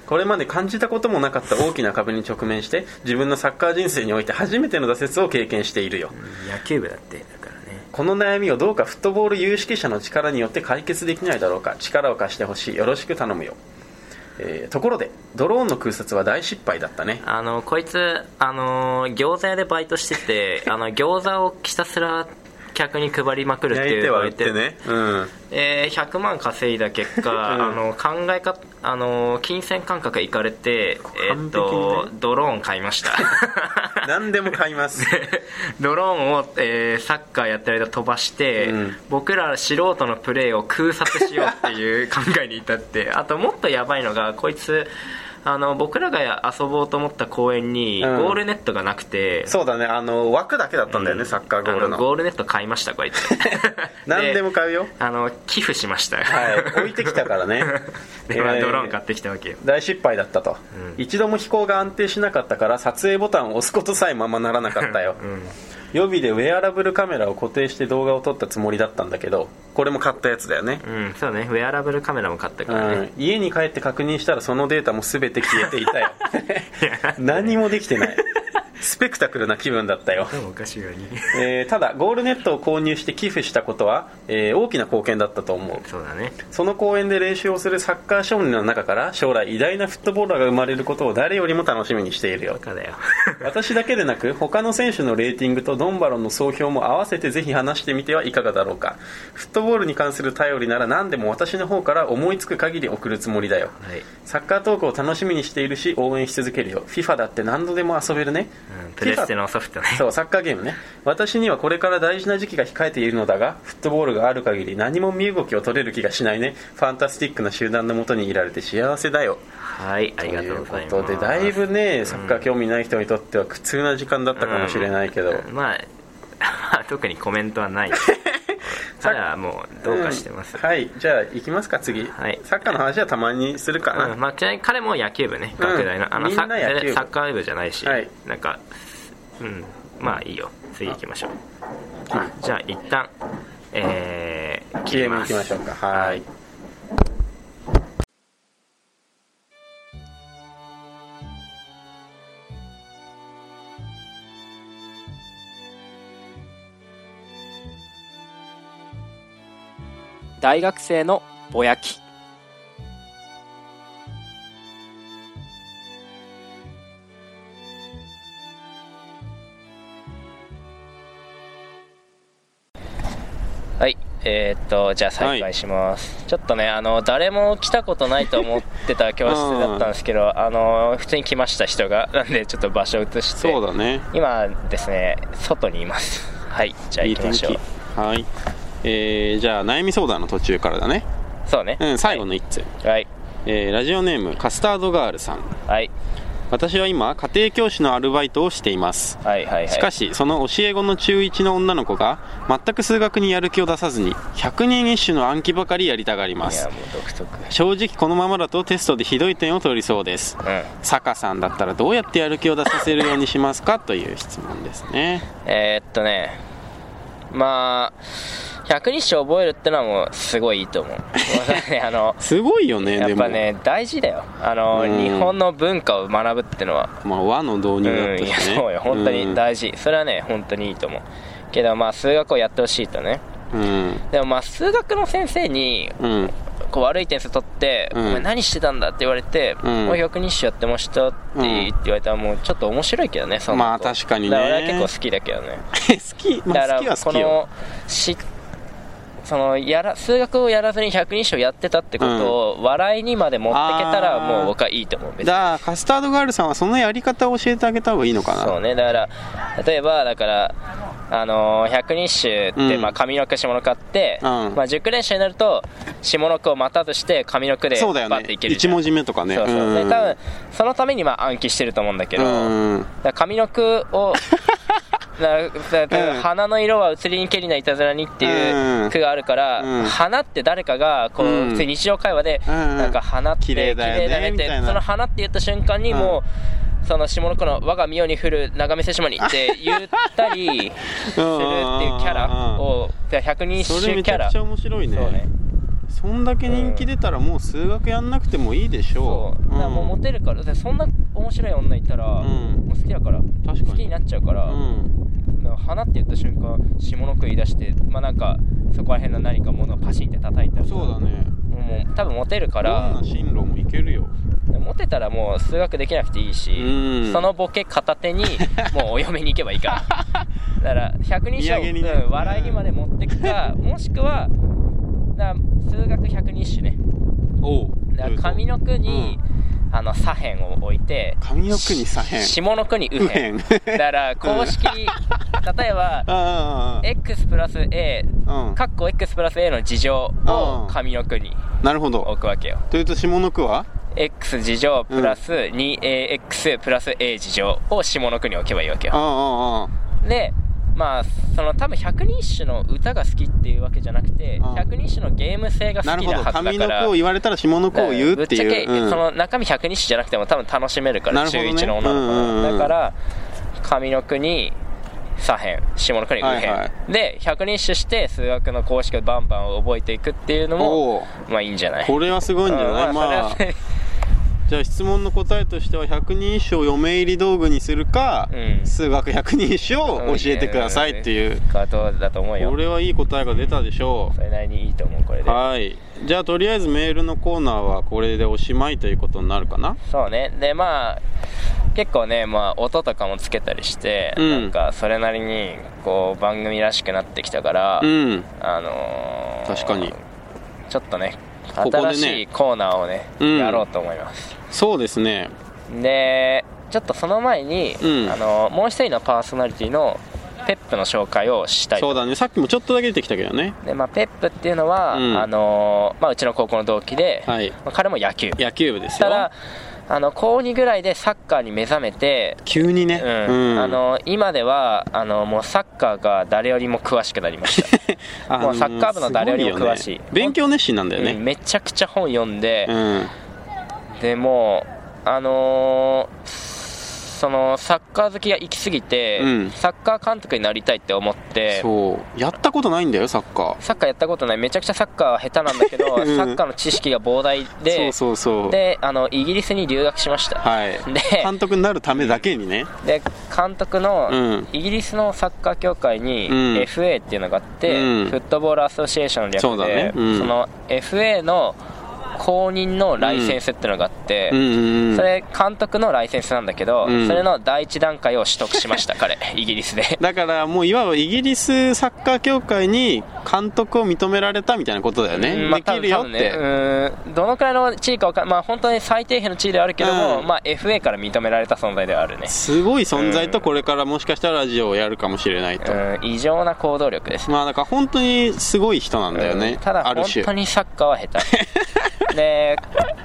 これまで感じたこともなかった大きな壁に直面して自分のサッカー人生において初めての挫折を経験しているよ。野球部だってだからね。この悩みをどうかフットボール有識者の力によって解決できないだろうか。力を貸してほしい。よろしく頼むよ、えーところでドローンの空撮は大失敗だったね。あのこいつあの餃子屋でバイトしてて あの餃子をひたすら客に配りまくるっていう焼いては売ってね。うん。えー100万稼いだ結果、うん。あの考えかあの金銭感覚がいかれて、えーっとドローン買いました何でも買います。ドローンを、えーサッカーやってる間飛ばして、うん。僕ら素人のプレーを空撮しようっていう考えに至ってあともっとやばいのがこいつあの僕らが遊ぼうと思った公園にうん。ゴールネットがなくて、そうだね。あの枠だけだったんだよね、サッカーゴールの。あゴールネット買いましたこいつ。何でも買うよ。あの寄付しました。はい。置いてきたからね。で、まあえー。ドローン買ってきたわけよ。大失敗だったと、うん。一度も飛行が安定しなかったから撮影ボタンを押すことさえままならなかったよ、うん予備でウェアラブルカメラを固定して動画を撮ったつもりだったんだけどこれも買ったやつだよね、うん、そうね。ウェアラブルカメラも買ったうからね、ん、家に帰って確認したらそのデータも全て消えていたよ。何もできてないスペクタクルな気分だったよ。おかしいように。えーただゴールネットを購入して寄付したことは、えー大きな貢献だったと思う。そうだね。その公園で練習をするサッカー少年の中から将来偉大なフットボーラーが生まれることを誰よりも楽しみにしているよ。私だけでなく他の選手のレーティングとドンバロンの総評も合わせてぜひ話してみてはいかがだろうか。フットボールに関する頼りなら何でも私の方から思いつく限り送るつもりだよ。はい、サッカートークを楽しみにしているし応援し続けるよ。FIFA だって何度でも遊べるね、うん、プレステのソフトね。そうサッカーゲームね。私にはこれから大事な時期が控えているのだがフットボールがある限り何も身動きを取れる気がしないね。ファンタスティックな集団のもとにいられて幸せだよ。はいありがとうございます。ということでだいぶねサッカー興味ない人にとっては苦痛な時間だったかもしれないけど、うんまあ 特にコメントはないただもうどうかしてます、うん。はい。じゃあ行きますか次、はい。サッカーの話はたまにするかな、うん。まあ、ちなみに彼も野球部ね。うん。学大の,、あのサッカー部じゃないし、はい。なんかうん。まあいいよ。次行きましょう。あじゃあ一旦えー、切り CM ます行きましょうか。はい大学生のぼやき。はいえーっとじゃあ再開します、ちょっとねあの誰も来たことないと思ってた教室だったんですけどあの普通に来ました人が。なんでちょっと場所を移して。そうだね。今ですね外にいます。はいじゃあ行きましょう。気。はいえー、じゃあ悩み相談の途中からだね。そうね。うん最後の一通、はい。えーラジオネームカスタードガールさん。はい。私は今家庭教師のアルバイトをしています。はいはいはい。しかしその教え子の中1の女の子が全く数学にやる気を出さずに100人一首の暗記ばかりやりたがります。いやもう独特。正直このままだとテストでひどい点を取りそうです。うん。坂さんだったらどうやってやる気を出させるようにしますか？という質問ですね。えーっとね。まあ百日詩覚えるってのはもうすごいいいと思う。ね あのすごいよねやっぱね大事だよ。あのうん。日本の文化を学ぶってのは。まあ、和の導うん入だったしね。そうよ。本当うん。に大事。それはね本当にいいと思う。けどまあ数学をやってほしいとね。うん。でもまあ数学の先生にうん。こう悪い点数取って、うん。お前何してたんだって言われて、うん。もう百人一首やってましたって言われたらもうちょっと面白いけどねそんなまあ確かにね。だから俺は結構好きだけどね。好き。まあ好きはだからこ好きよのしそのやら数学をやらずに百人一首をやってたってことを、笑いにまで持ってけたらもう僕はいいと思う別にだからカスタードガールさんはそのやり方を教えてあげた方がいいのかな。そうね。だから例えばだからあのー百人一首って、うん。まあ、上の句下の句あって、うん。まあ、熟練者になると下の句を待たずして上の句でそうだよね。バッていけるじゃん。1文字目とかね。そうそう、ん。で多分そのためにまあ暗記してると思うんだけど、うん。上の句を 花 の色は移りにけりないたずらにっていう句があるから、うん。花って誰かがこう、日常会話で、うん。なんか花って綺麗だよね。ってその花って言った瞬間にもう、その下の句の我が身世に降る長見せ島にって言ったりするっていうキャラを百人一首キャラ。面白いねそんだけ人気出たらもう数学やんなくてもいいでしょそう。うだからもうモテるから。でそんな面白い女いたら、ん。もう好きだから。好きになっちゃうから、うん。花って言った瞬間下の句言い出してまあなんかそこら辺の何か物をパシンって叩いたらそうだね。もう多分モテるかどんらな進路もいけるよ。モテたらもう数学できなくていいしうん。そのボケ片手にもうお嫁に行けばいいから。だから百人一首を、土産にね。うん笑いにまで持ってくかもしくはだ数学百人一首ね。おう。だから上の句に、あの左辺を置いて上の句に左辺。下の句に右辺。だから公式例えば x プラス a うん。かっこ x プラス a の事乗をうん上の句になるほど。置くわけよ。というと下の句は？X 事乗プラス 2ax プラス a 事乗を下の句に置けばいいわけよ。でまあその多分百人一首の歌が好きっていうわけじゃなくてうん百人一首のゲーム性が好きなはずだ上のから。句を言われたら下の句を言うってぶっちゃけ、いううん。その中身百人一首じゃなくても多分楽しめるから、中1の女の子うんうんうん。はだから上の句に左辺下の句に右辺、はいはで百人一首して数学の公式をバンバン覚えていくっていうのもまあいいんじゃない？これはすごいんじゃない、うん。まあそれはじゃあ質問の答えとしては百人一首を嫁入り道具にするか、うん。数学百人一首を教えてくださいっていう、ことだと思うよ。これはいい答えが出たでしょそれなりにいいと思うこれうで。はい。じゃあとりあえずメールのコーナーはこれでおしまいということになるかな？そうね。でまあ結構ね、まあ、音とかもつけたりして、うん。なんかそれなりにこう番組らしくなってきたから、うんあのー確かにちょっとねここでね。新しいコーナーをねうん。やろうと思います。そうですね。でちょっとその前に、うん。あのもう一人のパーソナリティのペップの紹介をしたいそうだね。さっきもちょっとだけ出てきたけどね。で、まあ、ペップっていうのは、うん。あのまあ、うちの高校の同期で、はい。まあ彼も野球野球部ですよ。ただあの高2ぐらいでサッカーに目覚めて急にね。うん。あの今ではあのもうサッカーが誰よりも詳しくなりました。もうサッカー部の誰よりも詳しい。ね。勉強熱心なんだよね。うんめちゃくちゃ本読んで、うん。でもうあのーそのサッカー好きが行き過ぎて、うん。サッカー監督になりたいって思ってそう。やったことないんだよサッカサッカーやったことない。めちゃくちゃサッカーは下手なんだけど、うん。サッカーの知識が膨大ーでそうそうそう。であのイギリスに留学しました、はい。で監督になるためだけにね。で監督の、うん。イギリスのサッカー協会にうん。FA っていうのがあって、うん。フットボールアソシエーションの略でそうだね。うん。その FA の公認のライセンスってのがあって、それ監督のライセンスなんだけど、うん。それの第一段階を取得しました彼。イギリスで。だからもういわばイギリスサッカー協会に監督を認められたみたいなことだよね、うんまあできるよって、ねうん。どのくらいの地位かわかんまあ本当に最低限の地位ではあるけども、うん。まあ FA から認められた存在ではあるね。すごい存在とこれからもしかしたらラジオをやるかもしれないと、うん。異常な行動力です。まあだから本当にすごい人なんだよね、うん。ただ本当にサッカーは下手 で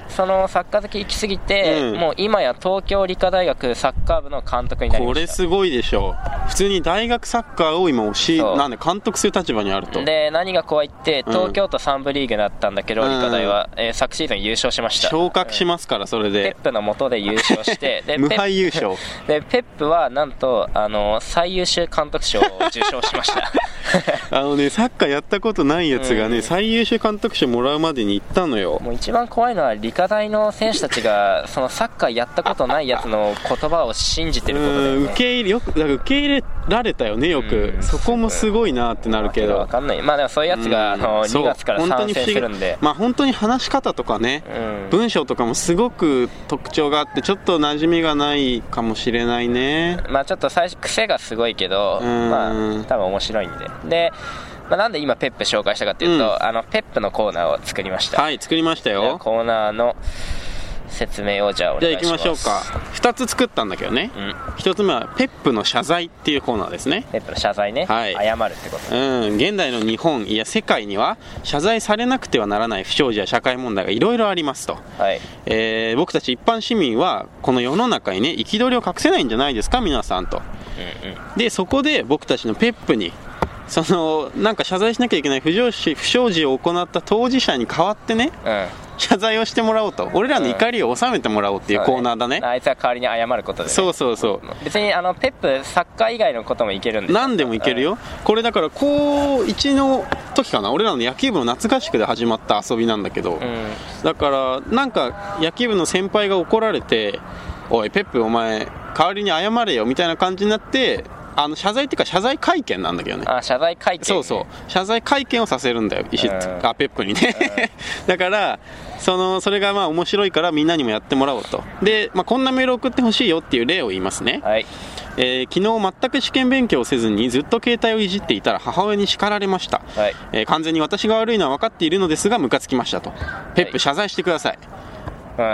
そのサッカー好き行き過ぎて、うん。もう今や東京理科大学サッカー部の監督になりました。これすごいでしょ。普通に大学サッカーを今教えそう。なんで監督する立場にあると。で何が怖いってうん。東京都3部リーグだったんだけど、うん。理科大は、えー昨シーズン優勝しました。昇格しますからそれペッでプの下で優勝して で無敗優勝。でペップはなんとあの最優秀監督賞を受賞しました。あのねサッカーやったことないやつがね、うん。最優秀監督賞もらうまでに行ったのよ。もう一番怖いのは理科大の選手たちがそのサッカーやったことないやつの言葉を信じてることだようんね受け入れよくだから受け入れられたよねよく、うん。そこもすごいなってなるけど。わかんない。まあでもそういうやつが、うん。あのそう。2月から参戦するんで。まあ本当に話し方とかね、うん。文章とかもすごく特徴があってちょっと馴染みがないかもしれないね。まあちょっと最初癖がすごいけど、うん。まあ多分面白いんで。で、まあ、なんで今ペップ紹介したかっていうと、うん。あのペップのコーナーを作りました、はい作りましたよ。コーナーの説明をじゃあおじゃあ願いします。行きましょうか。2つ作ったんだけどね、うん。1つ目はペップの謝罪っていうコーナーですね。ペップの謝罪ね、はい。謝るってこと。うん、現代の日本いや世界には謝罪されなくてはならない不祥事や社会問題がいろいろありますと、はい。えー僕たち一般市民はこの世の中にね憤りを隠せないんじゃないですか皆さんと。うんうん。でそこで僕たちのペップにそのなんか謝罪しなきゃいけない不祥事不祥事を行った当事者に代わってねうん謝罪をしてもらおうと。俺らの怒りを収めてもらおうっていうコーナーだね,、あいつは代わりに謝ることで、ね、そうそうそう。別にあのペップサッカー以外のこともいけるんで。何でもいけるよ、これだから高1の時かな。俺らの野球部の夏合宿で始まった遊びなんだけど、だからなんか野球部の先輩が怒られて「おいペップお前代わりに謝れよ」みたいな感じになってあの謝罪っていうか謝罪会見なんだけどね。あ謝罪会見そうそう。謝罪会見をさせるんだよ石うん。あペップにね。だからそのそれがまあ面白いからみんなにもやってもらおうと。で、まあ、こんなメール送ってほしいよっていう例を言いますね、はい。えー昨日全く試験勉強をせずにずっと携帯をいじっていたら母親に叱られました、はい。えー完全に私が悪いのは分かっているのですがムカつきましたと。ペップはい。謝罪してください、うん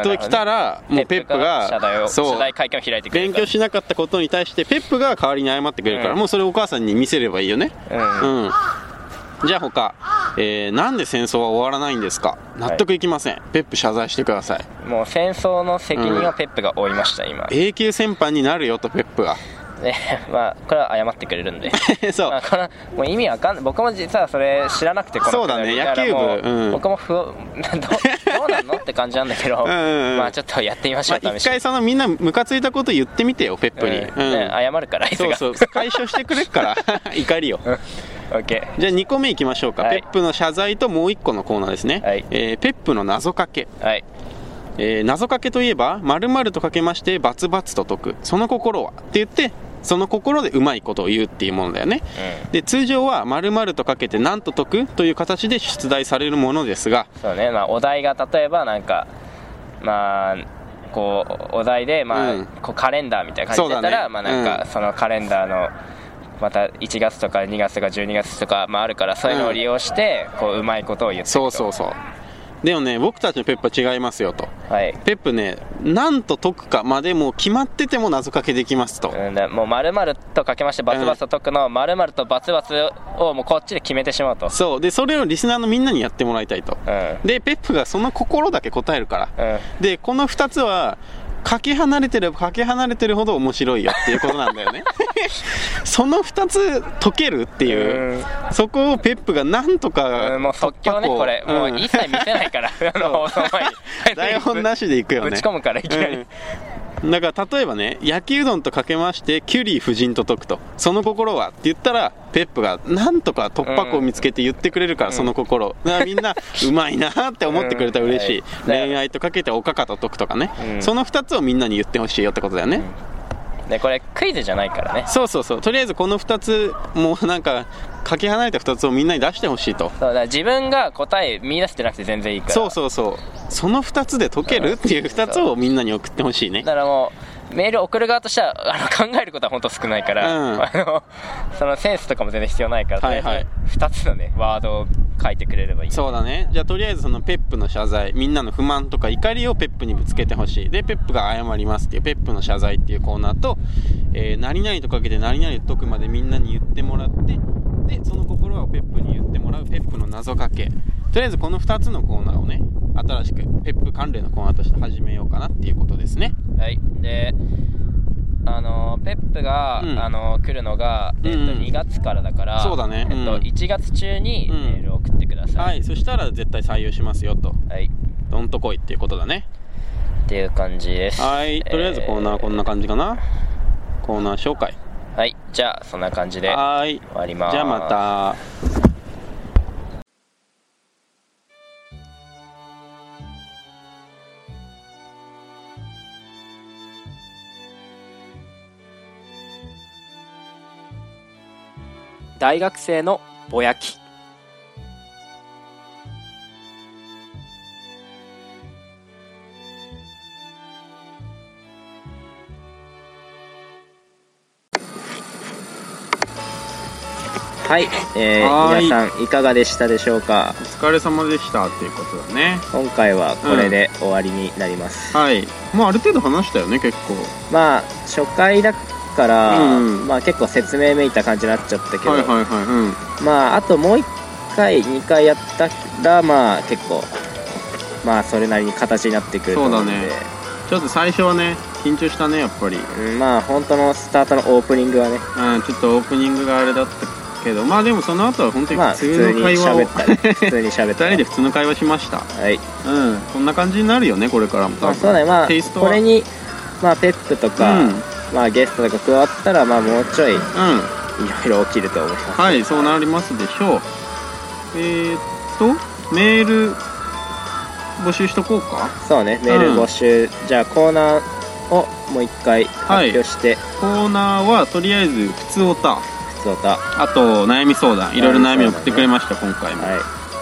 と来たらもうペップが謝罪をそう。謝罪会見を開いてくれる勉強しなかったことに対してペップが代わりに謝ってくれるから、うん。もうそれをお母さんに見せればいいよね。うん。うん。じゃあ他、えーなんで戦争は終わらないんですか？納得いきません、ペップ謝罪してください。もう戦争の責任をペップが負いました、今。 A級戦犯になるよとペップがで まあこれは謝ってくれるんで。そう。まあ、これもう意味わかんない僕も実はそれ知らなくてそうだね。野球部。ううん。僕もふ どどうなんのって感じなんだけど。んうんうん。まあちょっとやってみましょう、まあ、一回そのみんなムカついたこと言ってみてよペップに、うん。ね謝るからそうそう。解消してくれっから。怒りを。オッケじゃあ2個目いきましょうか、はい。ペップの謝罪ともう1個のコーナーですね、はい。えーペップの謎かけ、ーはい。えー謎かけといえばとかけましてバツバツと解く。その心は？って言ってその心でうまいことを言うっていうものだよね。で通常は〇〇とかけて何と解くという形で出題されるものですがそうね、まあ、お題が例えばなんかまあこうお題で、まあうん。こうカレンダーみたいな感じだったら、ね。まあなんか、うん。そのカレンダーのまた1月とか2月とか12月とか、まあ、あるからそういうのを利用して、こううまいことを言ってそうそうそうでもね僕たちのペップは違いますよと。はい。ペップね何と解くかまでもう決まってても謎かけできますと、うん、だもう丸々とかけましてバツバツと解くのを丸々とバツバツをもうこっちで決めてしまうと。そう。でそれをリスナーのみんなにやってもらいたいと。うん。でペップがその心だけ答えるから。うん。でこの2つはかけ離れてればかけ離れてるほど面白いよっていうことなんだよね。その2つ解けるっていう。うん。そこをペップがなんとかうんもう即興ねこれ、もう一切見せないから あの放送前に。台本なしでいくよね。ぶち込むからいきなり、うん だから例えばね焼きうどんとかけましてキュリー夫人と解くとその心はって言ったらペップがなんとか突破口を見つけて言ってくれるから、その心。だからみんな うまいなって思ってくれたら嬉しい、うん。恋愛とかけておかかと解くとかね、うん。その2つをみんなに言ってほしいよってことだよね、でこれクイズじゃないからね。そうそうそう。とりあえずこの2つもうなんかかけ離れた2つをみんなに出してほしいと。そうだ自分が答え見出してなくて全然いいから。そうそうそう。その2つで解けるっていう2つをみんなに送ってほしいね。だからもうメール送る側としてはあの考えることは本当少ないから、うん。あのそのセンスとかも全然必要ないから、はいはい。2つのねワードを書いてくれればいい。そうだね。じゃあとりあえずそのペップの謝罪。みんなの不満とか怒りをペップにぶつけてほしい。でペップが謝りますっていうペップの謝罪っていうコーナーと、えー何々とかけて何々と解くまでみんなに言ってもらってでその心はペップに言ってもらうペップの謎かけ。とりあえずこの2つのコーナーをね新しくペップ関連のコーナーとして始めようかなっていうことですね。はい。であのペップが、うん。あの来るのが、えっとうん。うん2月からだからそうだね。えっとうん。1月中にメールを送ってくださ、はいいそしたら絶対採用しますよと。はい、どんとこいっていうことだね。っていう感じです。はい。とりあえずコーナーこんな感じかな。コーナー紹介。はい。じゃあそんな感じで終はーいわります。じゃあまた大学生のぼやき。はい、えーはーい。皆さんいかがでしたでしょうか？お疲れ様でしたっていうことだね。今回はこれで終わりになります、はい。もうある程度話したよね結構。まあ初回だから、うん。まあ結構説明めいた感じになっちゃったけど、はいはいはいうん。まああともう1回2回やったらまあ結構まあそれなりに形になってくると思うので。そうだね。ちょっと最初はね緊張したねやっぱり。うんまあ本当のスタートのオープニングはね。うんちょっとオープニングがあれだったけどまあでもその後は本当にまあ普普通の会話を喋ったり 普通に喋った2人りで普通の会話しました。はい。うんこんな感じになるよねこれからも多まあ分そうだね。まあこれにまあペップとか、うんまあゲストとか加わったらまあもうちょいいろうん。いろ起きると思います。はいそうなりますでしょう。えー、っとメール募集しとこうか。そうねメール募集、じゃあコーナーをもう一回発表して、コーナーはとりあえず普通おた普通歌はあと悩み相談。いろいろ悩みを送ってくれました、今回も、い。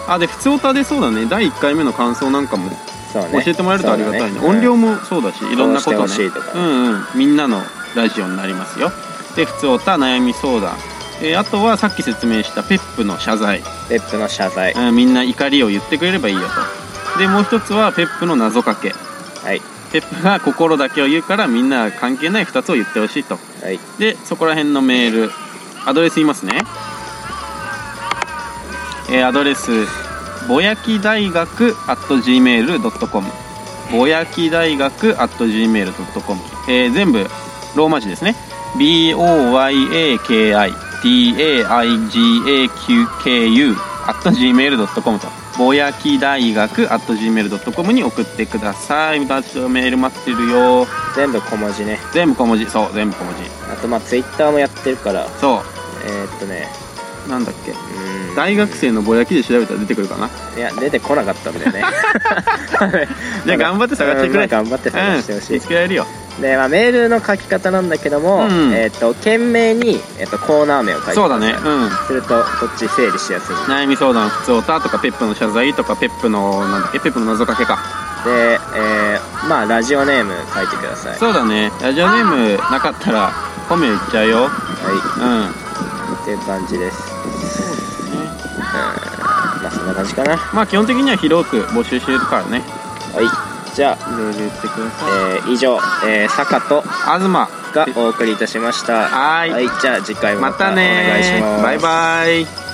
あで普通おたでそうだね。第1回目の感想なんかもそうね。教えてもらえるとありがたいね。そうだ音量もそうだしいろんなことね。うんうん。みんなのラジオになりますよ。で普通おた悩み相談。えーあとはさっき説明したペップの謝罪、ペップの謝罪。うんみんな怒りを言ってくれればいいよと。でもう一つはペップの謎かけ。はい。ペップが心だけを言うからみんな関係ない2つを言ってほしいと。はい。でそこら辺のメール。アドレス言いますね。えーアドレスぼやき大学 at gmail.com ぼやき大学 at gmail.com、えー全部ローマ字ですね。Boyaki at gmail.com と。ぼやき大学 at gmail.com に送ってください。メール待ってるよ。全部小文字ね。全部小文字。そう全部小文字。あとまあツイッターもやってるから。そう。えーっとね。なんだっけ？大学生のぼやきで調べたら出てくるかな？いや出てこなかったんだよね。じゃあ頑張って探してくれ。うんまあ頑張って探してほしい。うん見つけられるよで、まあ、メールの書き方なんだけども、うん。えーっと懸命に、えーっとコーナー名を書いてそうだね。うん。するとこっち整理しやすい。悩み相談普通おたとかペップの謝罪とかペップのなんだっけペップの謎かけか。で、えーまあラジオネーム書いてください。はそうだね。ラジオネームなかったら本名言っちゃうよ。い。うん。っていう感じです。うん。まあそんな感じかな。はまあ基本的には広く募集してるからね。いじゃあ、いろいろ言ってください。えー以上、えー、坂と東。がお送りいたしました。はーいじゃあ次回もまたお願いしねますバイバイ